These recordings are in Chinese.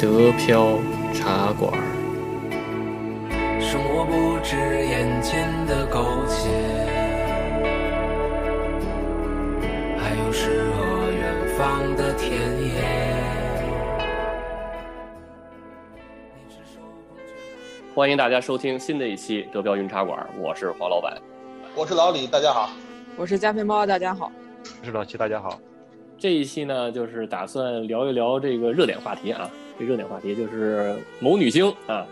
德飘茶馆。生活不止眼前的苟且，还有诗和远方的田野。欢迎大家收听新的一期德标云茶馆，我是黄老板，我是老李，大家好，我是加菲猫，大家好，我是老七，大家好。这一期呢，就是打算聊一聊这个热点话题啊，这热点话题就是某女星啊，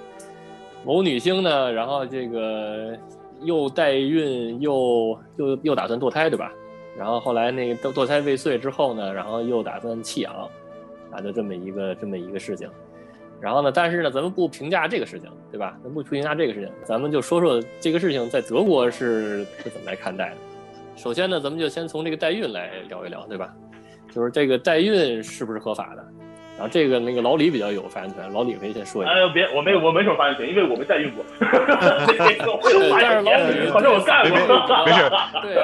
某女星呢，然后这个又代孕又又又打算堕胎，对吧？然后后来那个堕堕胎未遂之后呢，然后又打算弃养，啊，就这么一个这么一个事情。然后呢，但是呢，咱们不评价这个事情，对吧？咱不评价这个事情，咱们就说说这个事情在德国是是怎么来看待的。首先呢，咱们就先从这个代孕来聊一聊，对吧？就是这个代孕是不是合法的？然后这个那个老李比较有发言权，老李可以先说一下。哎呦，别，我没我没什么发言权，因为我没代孕过。对，但是老李反正我干过。没事，对，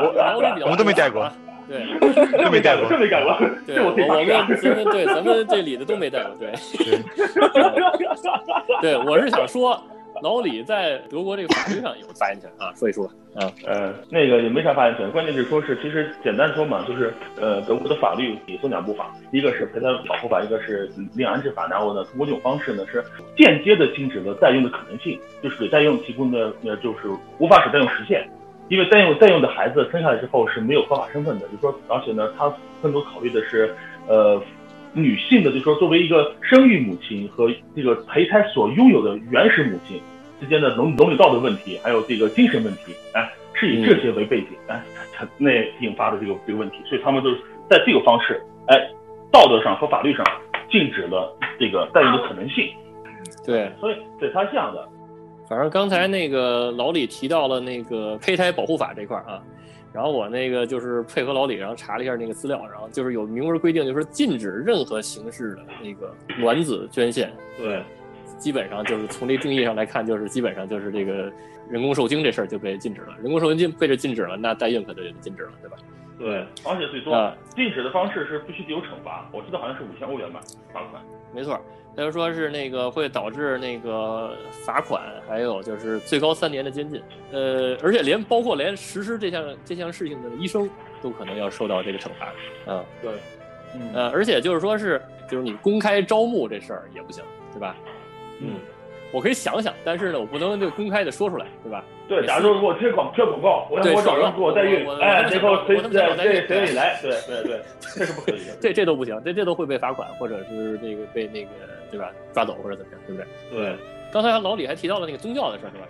我老李比较我们都没带过。对，都没带过，都没带过。对，我我们咱们对咱们这里的都没带过。对，对，我是想说。老李在德国这个法律上有发言权啊，说一说啊，呃，那个也没啥发言权，关键是说是，其实简单说嘛，就是呃，德国的法律也分两部法，一个是胚胎保护法，一个是领安置法，然后呢，通过这种方式呢，是间接的禁止了代孕的可能性，就是给代孕提供的呃，就是无法使代孕实现，因为代孕代孕的孩子生下来之后是没有合法身份的，就说而且呢，他更多考虑的是呃女性的，就说作为一个生育母亲和这个胚胎所拥有的原始母亲。之间的伦伦理道德问题，还有这个精神问题，哎，是以这些为背景，哎，才那引发的这个这个问题，所以他们都在这个方式，哎，道德上和法律上禁止了这个代孕的可能性。对，所以对他是这样的。反正刚才那个老李提到了那个胚胎保护法这块啊，然后我那个就是配合老李，然后查了一下那个资料，然后就是有明文规定，就是禁止任何形式的那个卵子捐献。对。基本上就是从这定义上来看，就是基本上就是这个人工受精这事儿就被禁止了。人工受精禁被这禁止了，那代孕可就禁止了，对吧？对，而且最多禁止的方式是必须得有惩罚，我记得好像是五千欧元吧，罚款。没错，他就说是那个会导致那个罚款，还有就是最高三年的监禁。呃，而且连包括连实施这项这项事情的医生都可能要受到这个惩罚。嗯，对，呃，而且就是说是就是你公开招募这事儿也不行，对吧？嗯，我可以想想，但是呢，我不能就公开的说出来，对吧？对，假如说给我贴广贴广告，我让我找人给我代孕，哎，然后谁谁谁你来，对对对，这是不可以的，这这都不行，这这都会被罚款，或者是那个被那个对吧抓走或者怎么样，对不对？对。刚才老李还提到了那个宗教的事儿，对吧？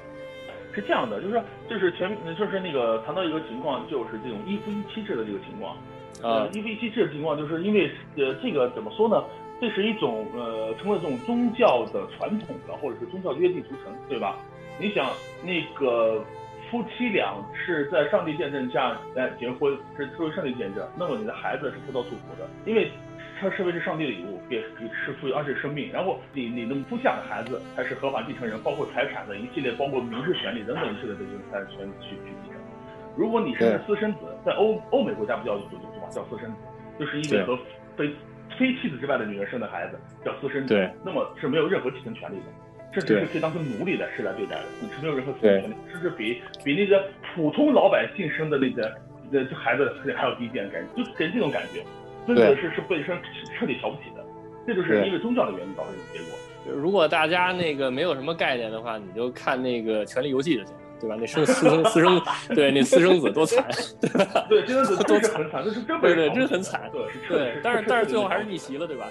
是这样的，就是就是前就是那个谈到一个情况，就是这种一夫一妻制的这个情况，啊，一夫一妻制的情况，就是因为呃这个怎么说呢？这是一种呃，成为这种宗教的传统的，或者是宗教约定俗成，对吧？你想，那个夫妻俩是在上帝见证下来结婚，是作为上帝见证，那么你的孩子是受到祝福的，因为他视为是上帝的礼物，也是赋予而且生命。然后你你的夫下的孩子才是合法继承人，包括财产的一系列，包括民事权利等等一系列的这种财产权去去继承。如果你是私生子，在欧欧美国家不叫祖宗嘛，叫私生子，就是因为和非。非妻子之外的女人生的孩子叫私生子，那么是没有任何继承权利的，甚至是可以当成奴隶的是来对待的，你是没有任何继承权利，甚至比比那个普通老百姓生的那个那孩子还要低贱的感觉，就给人这种感觉，真的是是被生彻底瞧不起的，这就是因为宗教的原因导致的结果。如果大家那个没有什么概念的话，你就看那个《权力游戏》就行。对吧？那生私生私生，对那私生子多惨，对吧？对，私生子多惨，惨，这是真对对，真很惨。对，对，但是但是最后还是逆袭了，对吧？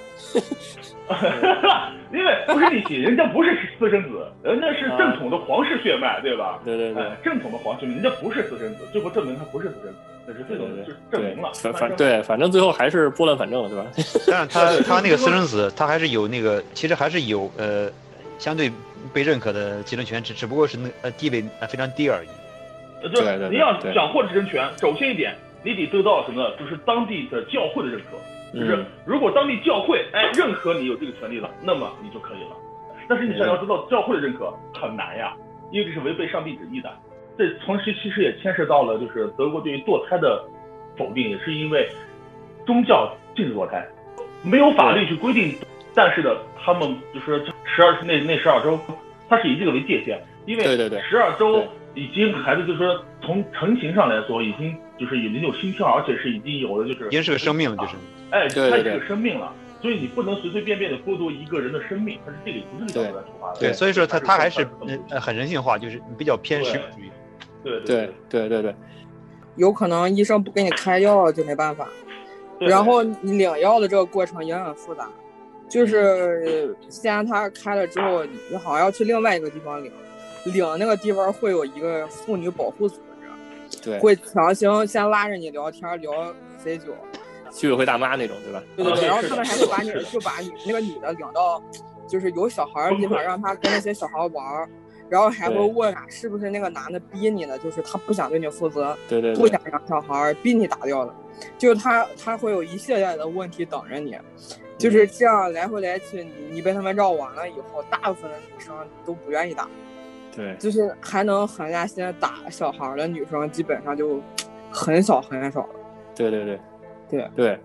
因为不是逆袭，人家不是私生子，人家是正统的皇室血脉，对吧？对对对，正统的皇室，人家不是私生子，最后证明他不是私生子，那是这种就证明了。反反对，反正最后还是拨乱反正了，对吧？但是他他那个私生子，他还是有那个，其实还是有呃，相对。被认可的继承权只只不过是那呃地位呃非常低而已。呃，就是你要想获得继承权，首先一点，你得得到什么？就是当地的教会的认可。就是如果当地教会哎认可你有这个权利了，那么你就可以了。但是你想要得到教会的认可很难呀，因为这是违背上帝旨意的。这同时其实也牵涉到了就是德国对于堕胎的否定，也是因为宗教禁止堕胎，没有法律去规定但是呢，他们就是十二那那十二周，它是以这个为界限，因为对对对。十二周已经孩子就是说从成型上来说，已经就是已经有心跳，而且是已经有了就是已经是个生命了，就是。哎，对对对它是个生命了，所以你不能随随便便的剥夺一个人的生命，它是这个不是这个角度来出发的。对，所以说他他还是呃呃很人性化，就是比较偏实用主义。对对对对对，有可能医生不给你开药就没办法，对然后你领药的这个过程也很复杂，就是既然他开了之后，你好像要去另外一个地方领，领那个地方会有一个妇女保护组织，对，会强行先拉着你聊天聊贼久，居委会大妈那种，对吧？对对对，然后他们还会把你就把你那个女的领到，就是有小孩儿的地方，让她跟那些小孩玩儿，然后还会问啊是不是那个男的逼你的，就是他不想对你负责，对对对不想让小孩儿逼你打掉了，就是他他会有一系列的问题等着你，就是这样来回来去，你你被他们绕完了以后，大部分的女生都不愿意打，对就是还能狠下心打小孩儿的女生，基本上就很少很少了。对对对对对。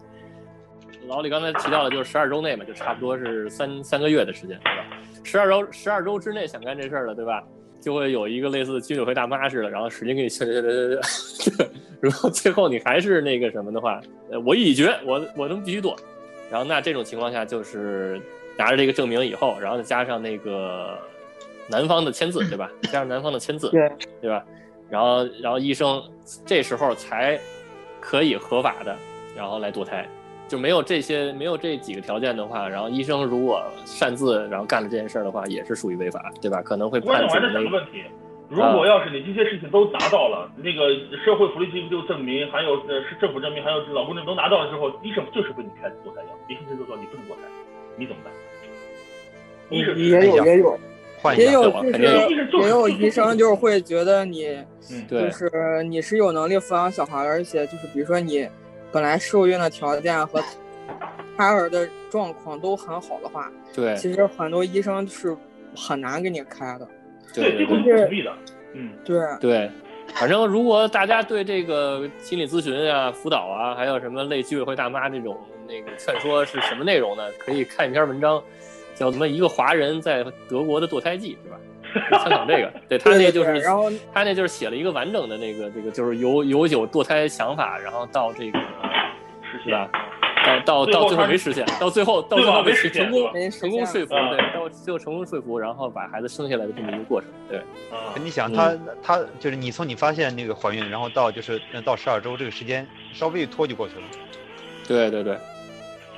老李刚才提到的，就是十二周内嘛，就差不多是三三个月的时间，对吧？十二周十二周之内想干这事儿了，对吧？就会有一个类似居委会大妈似的，然后使劲给你劝劝劝劝劝，如果最后你还是那个什么的话，呃，我一决，我我他妈必须剁。然后那这种情况下，就是拿着这个证明以后，然后再加上那个男方的签字，对吧？加上男方的签字，对对吧？然后然后医生这时候才可以合法的，然后来堕胎。就没有这些没有这几个条件的话，然后医生如果擅自然后干了这件事儿的话，也是属于违法，对吧？可能会判处那个在想个问题，如果要是你这些事情都达到了，那个社会福利机构证明，还有呃是政府证明，还有老公证都拿到了之后，医生就是给你开堕胎药，医生就说你不能堕胎，你怎么办？医生也有也有也有就是也有 医生就是会觉得你就是你是有能力抚养小孩，而且就是比如说你本来受孕的条件和胎儿的状况都很好的话，对其实很多医生是很难给你开的。对，这对对个是同意的，嗯，对，对，反正如果大家对这个心理咨询啊、辅导啊，还有什么类居委会大妈这种那个劝说是什么内容呢？可以看一篇文章，叫什么“一个华人在德国的堕胎记”，是吧？参考这个，对他那就是对然后他那就是写了一个完整的那个这个就是由由有堕胎想法，然后到这个是吧？到到最后到最后没实现，到最后 到最后没实现成功没成功说服，嗯对，到最后成功说服，然后把孩子生下来的这么一个过程，对，啊，你想嗯他他就是你从你发现那个怀孕，然后到就是呃到十二周这个时间稍微一拖就过去了。对对对。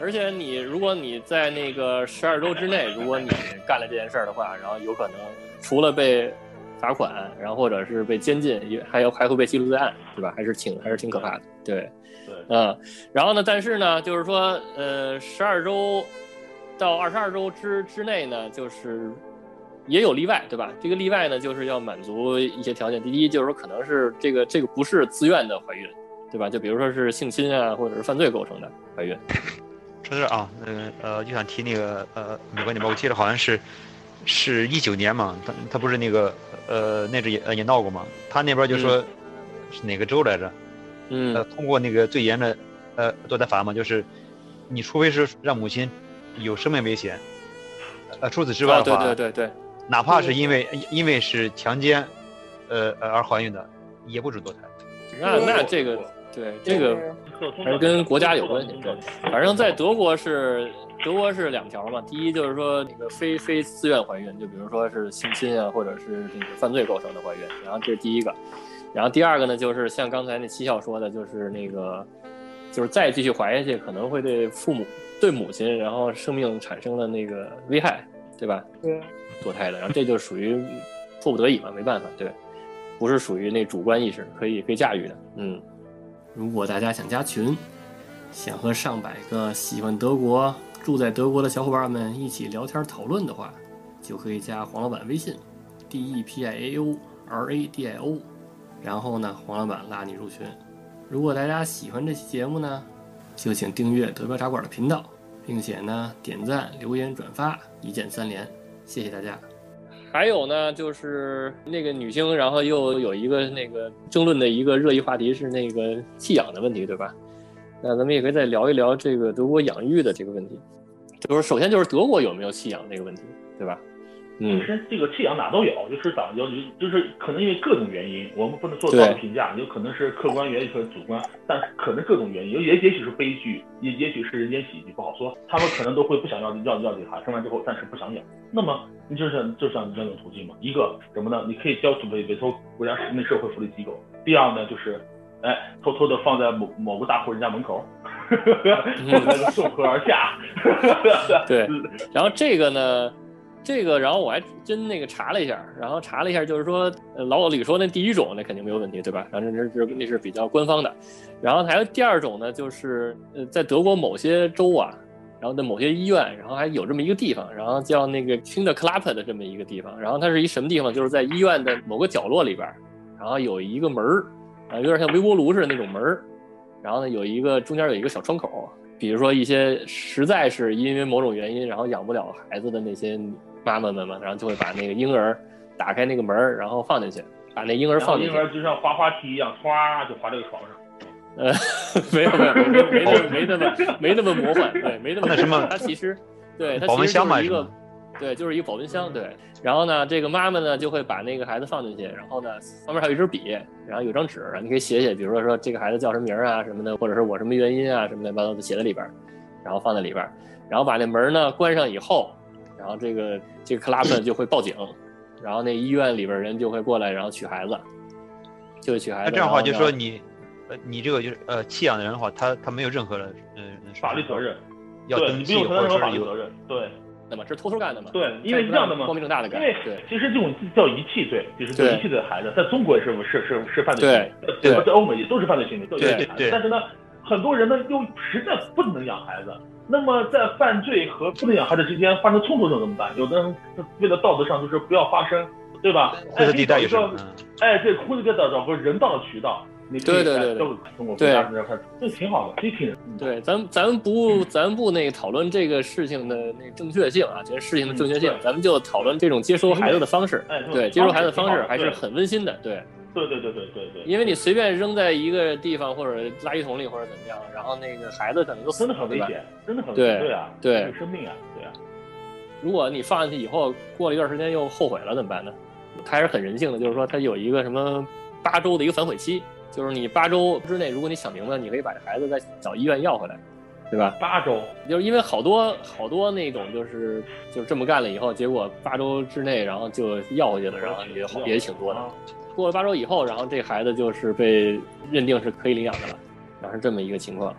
而且你如果你在那个十二周之内，如果你干了这件事儿的话，然后有可能除了被罚款，然后或者是被监禁，也还有还会被记录在案，对吧？还是挺还是挺可怕的，对。对，嗯，然后呢，但是呢，就是说，呃，十二周到二十二周之之内呢，就是也有例外，对吧？这个例外呢，就是要满足一些条件。第一，就是说可能是这个这个不是自愿的怀孕，对吧？就比如说是性侵啊，或者是犯罪构成的怀孕。说到这儿啊，呃呃，就想提那个呃美国那边，我记得好像是是一九年嘛，他他不是那个呃那阵也呃也闹过嘛，他那边就说是哪个州来着？呃，嗯，通过那个最严的呃堕胎法嘛，就是你除非是让母亲有生命危险，呃，除此之外啊，的话，对对对对，哪怕是因为因为是强奸，呃呃而怀孕的，也不准堕胎。那那这个对这个还是跟国家有关系。对，反正在德国是德国是两条嘛，第一就是说那个非非自愿怀孕，就比如说是性侵啊，或者是这个犯罪构成的怀孕，然后这是第一个。然后第二个呢，就是像刚才那七笑说的，就是那个就是再继续怀下去，可能会对父母、对母亲，然后生命产生的那个危害，对吧？对，堕胎的，然后这就属于迫不得已嘛，没办法，对，不是属于那主观意识可以可以驾驭的，嗯。如果大家想加群，想和上百个喜欢德国、住在德国的小伙伴们一起聊天讨论的话，就可以加黄老板微信，d e p i a o r a d i o，然后呢，黄老板拉你入群。如果大家喜欢这期节目呢，就请订阅德标茶馆的频道，并且呢点赞、留言、转发，一键三连，谢谢大家。还有呢，就是那个女星，然后又有一个那个争论的一个热议话题是那个弃养的问题，对吧？那咱们也可以再聊一聊这个德国养育的这个问题。就是首先就是德国有没有弃养这个问题，对吧？嗯其，实这个弃养哪都有，就是党就就是可能因为各种原因，我们不能做对道德评价，有可能是客观原因和主观，但是可能各种原因，也也许是悲剧，也也许是人间喜剧，不好说。他们可能都会不想要要要这个孩子，生完之后暂时不想养。那么你就像就像两种途径嘛，一个什么呢？你可以交委委托国家那社会福利机构。第二呢，就是哎偷偷的放在某某个大户人家门口，送河而下。对 然后这个呢，这个然后我还真那个查了一下，然后查了一下，就是说呃老李说那第一种那肯定没有问题，对吧？然后这是那是比较官方的，然后还有第二种呢，就是呃在德国某些州啊。然后在某些医院，然后还有这么一个地方，然后叫那个 Kinder c l a p 的这么一个地方，然后它是一什么地方？就是在医院的某个角落里边，然后有一个门儿，啊，有点像微波炉似的那种门儿，然后呢有一个中间有一个小窗口，比如说一些实在是因为某种原因，然后养不了孩子的那些妈妈们嘛，然后就会把那个婴儿打开那个门儿，然后放进去，把那婴儿放进去。婴儿就像滑滑梯一样，唰就滑这个床上。呃，没有没有没没没没那么没那么魔幻，对，没那么那什么它其实对它其实就是一个对，就是一个保温箱，对。然后呢，这个妈妈呢就会把那个孩子放进去，然后呢旁边还有一支笔，然后有张纸，你可以写写，比如说说这个孩子叫什么名儿啊什么的，或者是我什么原因啊什么乱七八糟的写在里边儿，然后放在里边儿，然后把那门呢关上以后，然后这个这个克拉夫就会报警，然后那医院里边人就会过来，然后取孩子，就会取孩子。那这样的话，就说你，呃，你这个就是呃弃养的人的话，他他没有任何的呃法律责任，要登记或者是有法律责任，对那么这是偷偷干的嘛？对，因为是这样的嘛光，明正大的干因为，对。其实这种叫遗弃罪，就是对遗弃的孩子，在中国也是是是是犯罪行为，对在在欧美也都是犯罪行为，对遗弃孩子对但是呢，很多人呢又实在不能养孩子，那么在犯罪和不能养孩子之间发生冲突的时候怎么办？有的人为了道德上就是不要发生，对吧？灰色地带也是，哎可以找一个嗯，哎，对，灰色地带找个人道的渠道，对对对对在都通过国家这挺好的，这挺对，咱们咱们不咱们不那个讨论这个事情的那个正确性啊，这个事情的正确性咱们就讨论这种接收孩子的方式。对，接收孩子的方式还是很温馨的。对，对对对对对对对，因为你随便扔在一个地方或者垃圾桶里或者怎么样，然后那个孩子可能就真的很危？险，真的很危对啊，对有生命啊，对啊。如果你放进去以后，过了一段时间又后悔了怎么办呢？它还是很人性的，就是说它有一个什么八周的一个反悔期，就是你八周之内，如果你想明白，你可以把这孩子再找医院要回来，对吧？八周，就是因为好多好多那种就是就是这么干了以后，结果八周之内然后就要回去了，然后也也挺多的。过了八周以后，然后这孩子就是被认定是可以领养的了，然后是这么一个情况。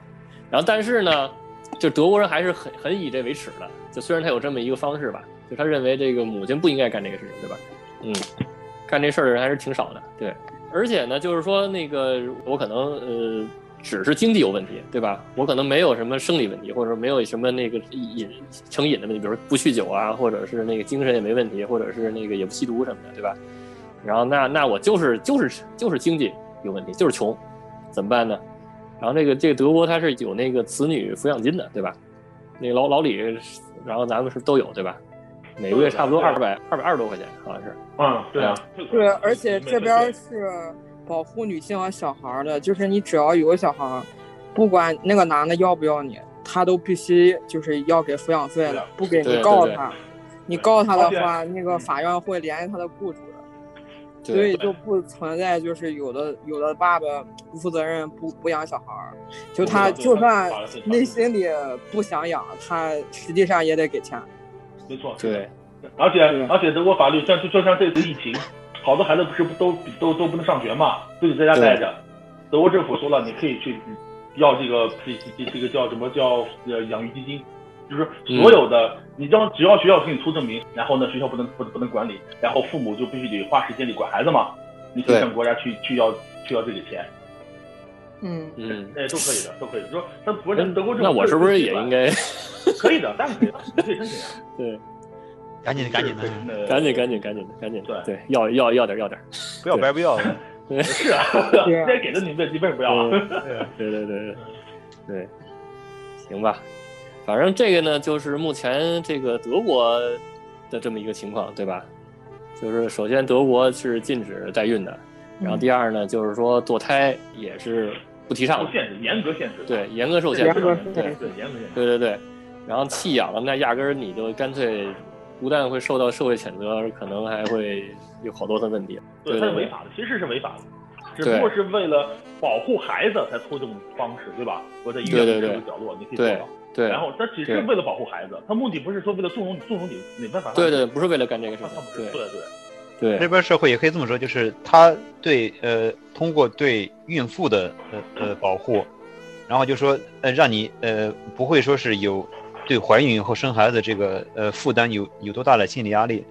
然后但是呢，就德国人还是很很以这为耻的，就虽然他有这么一个方式吧，就他认为这个母亲不应该干这个事情，对吧？嗯，干这事儿的人还是挺少的，对。而且呢，就是说那个我可能呃只是经济有问题，对吧？我可能没有什么生理问题，或者说没有什么那个瘾成瘾的问题，比如不酗酒啊，或者是那个精神也没问题，或者是那个也不吸毒什么的，对吧？然后那那我就是就是就是经济有问题，就是穷，怎么办呢？然后这个这个德国它是有那个子女抚养金的，对吧？那老老李，然后咱们是都有，对吧？每个月差不多二百二百二十多块钱，好像是。嗯，对啊，对，而且这边是保护女性和小孩的，就是你只要有个小孩，不管那个男的要不要你，他都必须就是要给抚养费的，不给你告他，你告他的话，那个法院会联系他的雇主的。所以就不存在就是有的有的爸爸不负责任不不养小孩儿，就他就算内心里不想养，他实际上也得给钱。没错，对。而且而且德国法律像就就像这次疫情，好多孩子不是不都都都不能上学嘛，都得在家待着。德国政府说了，你可以去要这个这这这个叫什么叫呃养育基金，就是所有的、你只要只要学校给你出证明，然后呢学校不能不不能管理，然后父母就必须得花时间里管孩子嘛，你可以向国家去去要去要这个钱，嗯，嗯，哎都可以的都可以的。说那不是德国政府那我是不是也应该？可以的？当然可以的，你可以申请啊。对，赶紧的赶紧的，赶紧赶紧赶紧的赶紧对对，要要要点要点。不要白不要的。是啊，对啊该给的你们你为什么不要啊？对 对对对对，行吧，反正这个呢，就是目前这个德国的这么一个情况，对吧？就是首先德国是禁止代孕的，然后第二呢，就是说堕胎也是不提倡的，限制，严格限制。对，严格受限制对限制对，严格限制。对对对。然后弃养了，那压根儿你就干脆不但会受到社会谴责，可能还会有好多的问题。对，对对它是违法的，其实是违法的，只不过是为了保护孩子才出这种方式，对吧？我在医院里对对对这个角落，你可以做到。对然后，他只是为了保护孩子，他目的不是说为了纵容纵容你，没办法。对对，不是为了干这个事情他他不。是，对对对。对这边社会也可以这么说，就是他对呃通过对孕妇的呃呃保护，然后就说呃让你呃不会说是有对怀孕以后生孩子这个呃负担有有多大的心理压力，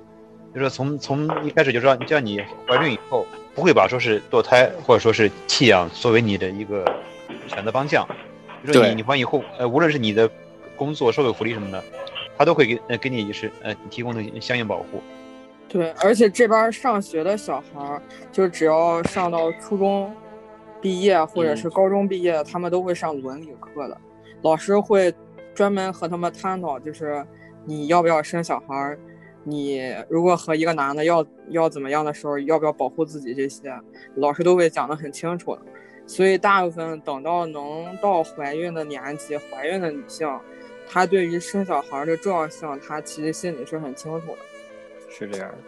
就说从从一开始就说叫你怀孕以后不会把说是堕胎或者说是弃养作为你的一个选择方向，就说你你怀孕以后呃无论是你的工作社会福利什么的，他都会给呃给你就是呃提供的相应保护。对，而且这边上学的小孩儿，就只要上到初中毕业或者是高中毕业，他们都会上伦理课的，老师会专门和他们探讨，就是你要不要生小孩儿，你如果和一个男的要要怎么样的时候，要不要保护自己这些，老师都会讲得很清楚的。所以大部分等到能到怀孕的年纪，怀孕的女性，她对于生小孩儿的重要性，她其实心里是很清楚的。是这样的。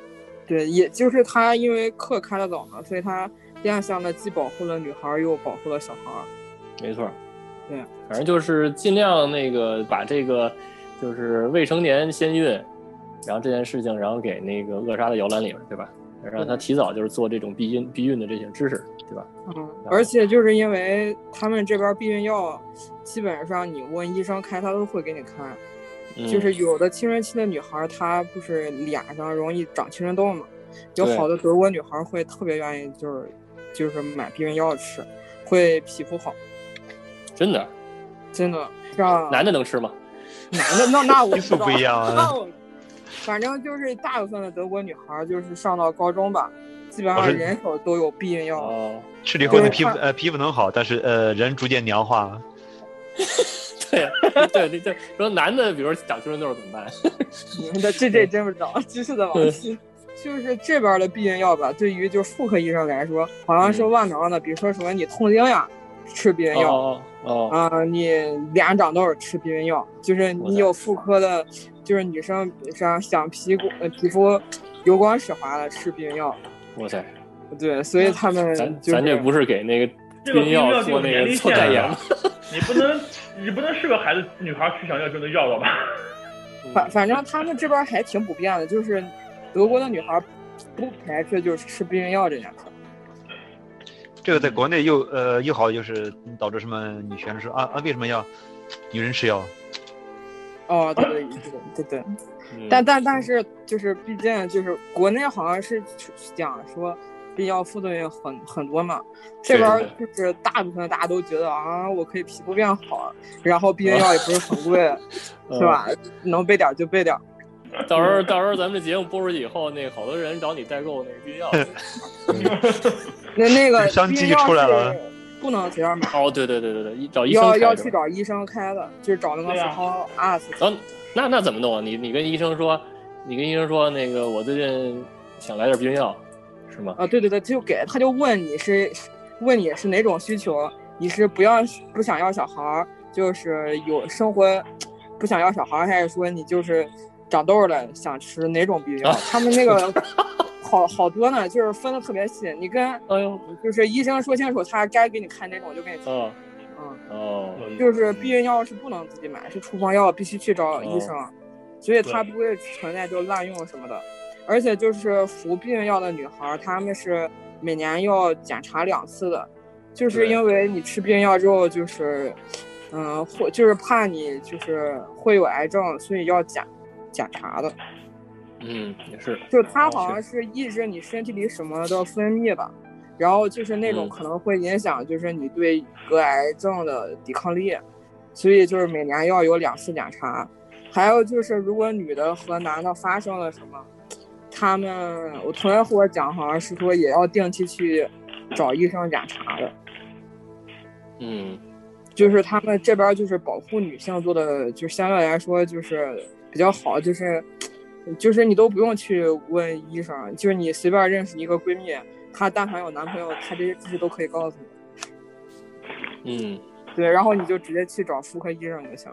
对，也就是她因为课开的早嘛，所以她变相的既保护了女孩儿，又保护了小孩儿。没错，对，反正就是尽量那个把这个就是未成年先孕，然后这件事情，然后给那个扼杀在摇篮里边，对吧？让他提早就是做这种避孕避孕的这些知识，对吧？嗯，而且就是因为他们这边避孕药，基本上你问医生开，他都会给你开。嗯、就是有的青春期的女孩儿，她不是脸上容易长青春痘嘛，有好多德国女孩儿会特别愿意就是就是买避孕药吃，会皮肤好。真的，真的，像男的能吃吗？男的那那我激 素不一样啊。那我反正就是大部分的德国女孩，就是上到高中吧，基本上人手都有避孕药。哦，吃了以后，你皮肤呃皮肤能好，但是呃人逐渐娘化。对对对对，说男的，比如说长青春痘怎么办？这这这真不知道，知识的盲区。就是这边的避孕药吧，对于就妇科医生来说，好像是万能的。比如说什么你痛经呀，吃避孕药。哦哦。啊，你脸长痘吃避孕药，就是你有妇科的，就是女生像想皮肤呃皮肤油光水滑的吃避孕药。哇塞。对，所以他们咱就是咱这不是给那个这个避孕药做那个做代言吗？你不能，你不能是个孩子女孩吃想要就能要到吧？反反正他们这边还挺普遍的，就是德国的女孩不排斥就是吃避孕药这件事。这个在国内又呃又好，就是导致什么女权说啊啊为什么要女人吃药？哦，对对对对但但但是就是毕竟就是国内好像是讲说。避孕药副作用很很多嘛，这边就是大部分大家都觉得啊，我可以皮肤变好，然后避孕药也不是很贵，嗯、是吧？能备点就备点。到时候到时候咱们这节目播出去以后，那个好多人找你代购那个避孕药。那那个 商机出来了，不能随便买。哦，对对对对对，找医生要要去找医生开的，就是找那个符号 us。哦，那那怎么弄啊？你你跟医生说，你跟医生说，那个我最近想来点避孕药。是吗？啊，对对对，就给他就问你是问你是哪种需求，你是不要不想要小孩儿，就是有生活不想要小孩儿，还是说你就是长痘了想吃哪种避孕药？他们那个好好多呢，就是分的特别细，你跟哎呦，就是医生说清楚他该给你开哪种就给你开。嗯就是避孕药是不能自己买，是处方药必须去找医生，所以它不会存在就滥用什么的。而且就是服避孕药的女孩，她们是每年要检查两次的，就是因为你吃避孕药之后，就是，嗯，会就是怕你就是会有癌症，所以要检检查的。嗯，也是。就它好像是抑制你身体里什么的分泌吧，然后就是那种可能会影响就是你对得癌症的抵抗力，所以就是每年要有两次检查。还有就是如果女的和男的发生了什么。他们，我同学和我讲，好像是说也要定期去找医生检查的。嗯，就是他们这边就是保护女性做的，就相对来说就是比较好，就是就是你都不用去问医生，就是你随便认识一个闺蜜，她但凡有男朋友，她这些知识都可以告诉你。嗯，对，然后你就直接去找妇科医生就行。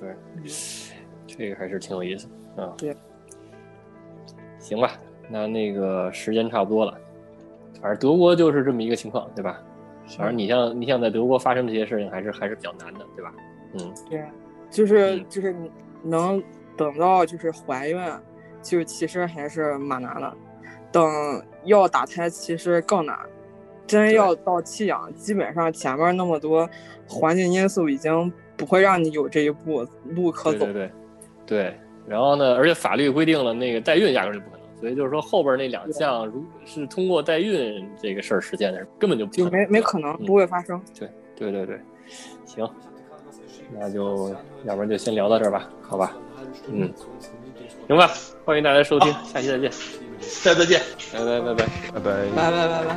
对，这个还是挺有意思啊。对，行吧，那那个时间差不多了，反正德国就是这么一个情况，对吧？反正你像你像在德国发生这些事情，还是还是比较难的，对吧？嗯，对，就是嗯就是能等到就是怀孕，就其实还是蛮难的。等要打胎，其实更难。真要到弃养，基本上前面那么多环境因素已经不会让你有这一步路可走。对对对对。然后呢，而且法律规定了那个代孕压根儿就不可能，所以就是说后边那两项，如是通过代孕这个事儿实现的，根本就不就没没可能，嗯不会发生。对对对对，行，那就要不然就先聊到这儿吧，好吧？嗯，行吧，欢迎大家收听，下期再见，再再见。拜拜拜拜。拜拜。拜拜拜拜。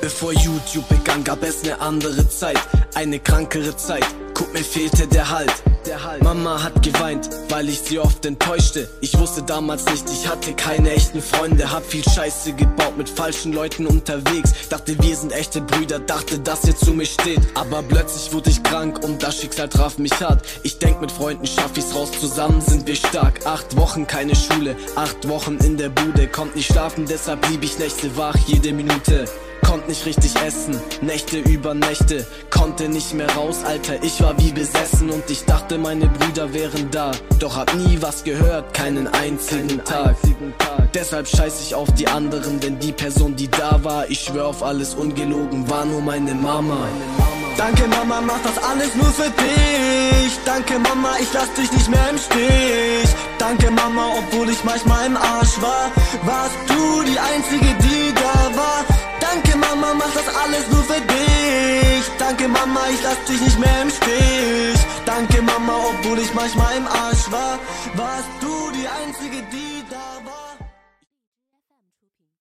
Bevor YouTube begann, gab es ne andere Zeit, eine krankere Zeit. Guck, mir fehlte der Halt. Der halt. Mama hat geweint, weil ich sie oft enttäuschte. Ich wusste damals nicht, ich hatte keine echten Freunde. Hab viel Scheiße gebaut, mit falschen Leuten unterwegs. Dachte, wir sind echte Brüder, dachte, dass ihr zu mir steht. Aber plötzlich wurde ich krank und das Schicksal traf mich hart. Ich denk, mit Freunden schaff ich's raus, zusammen sind wir stark. Acht Wochen keine Schule, acht Wochen in der Bude. Kommt nicht schlafen, deshalb blieb ich Nächte wach, jede Minute. Konnt nicht richtig essen, Nächte über Nächte, konnte nicht mehr raus, Alter, ich war wie besessen und ich dachte, meine Brüder wären da. Doch hab nie was gehört, keinen einzigen Tag. Deshalb scheiß ich auf die anderen, denn die Person, die da war, ich schwör auf alles ungelogen, war nur meine Mama. Danke Mama, mach das alles nur für dich. Danke Mama, ich lass dich nicht mehr im Stich. Danke Mama, obwohl ich manchmal im Arsch war, warst du die einzige, die da war. Danke Mama, mach das alles nur für dich. Danke Mama, ich lass dich nicht mehr im Stich. Danke Mama, obwohl ich manchmal im Arsch war, warst du die einzige, die.